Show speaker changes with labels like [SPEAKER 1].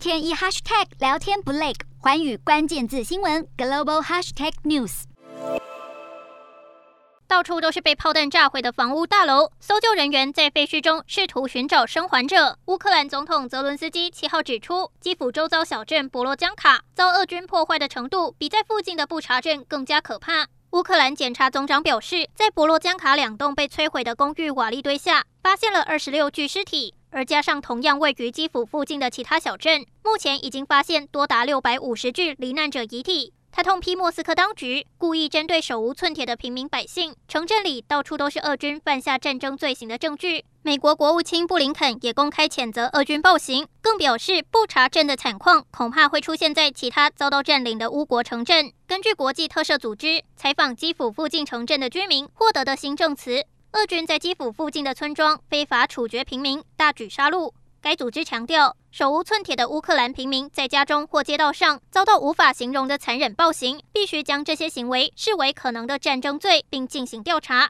[SPEAKER 1] 天一 hashtag 聊天不累，环宇关键字新闻 global hashtag news。
[SPEAKER 2] 到处都是被炮弹炸毁的房屋大楼，搜救人员在废墟中试图寻找生还者。乌克兰总统泽伦斯基七号指出，基辅周遭小镇博罗江卡遭俄军破坏的程度，比在附近的布查镇更加可怕。乌克兰检察总长表示，在博罗江卡两栋被摧毁的公寓瓦砾堆下，发现了二十六具尸体，而加上同样位于基辅附近的其他小镇，目前已经发现多达六百五十具罹难者遗体。他痛批莫斯科当局故意针对手无寸铁的平民百姓，城镇里到处都是俄军犯下战争罪行的证据。美国国务卿布林肯也公开谴责俄军暴行，更表示不查证的惨况恐怕会出现在其他遭到占领的乌国城镇。根据国际特赦组织采访基辅附近城镇的居民获得的新证词，俄军在基辅附近的村庄非法处决平民，大举杀戮。该组织强调，手无寸铁的乌克兰平民在家中或街道上遭到无法形容的残忍暴行，必须将这些行为视为可能的战争罪，并进行调查。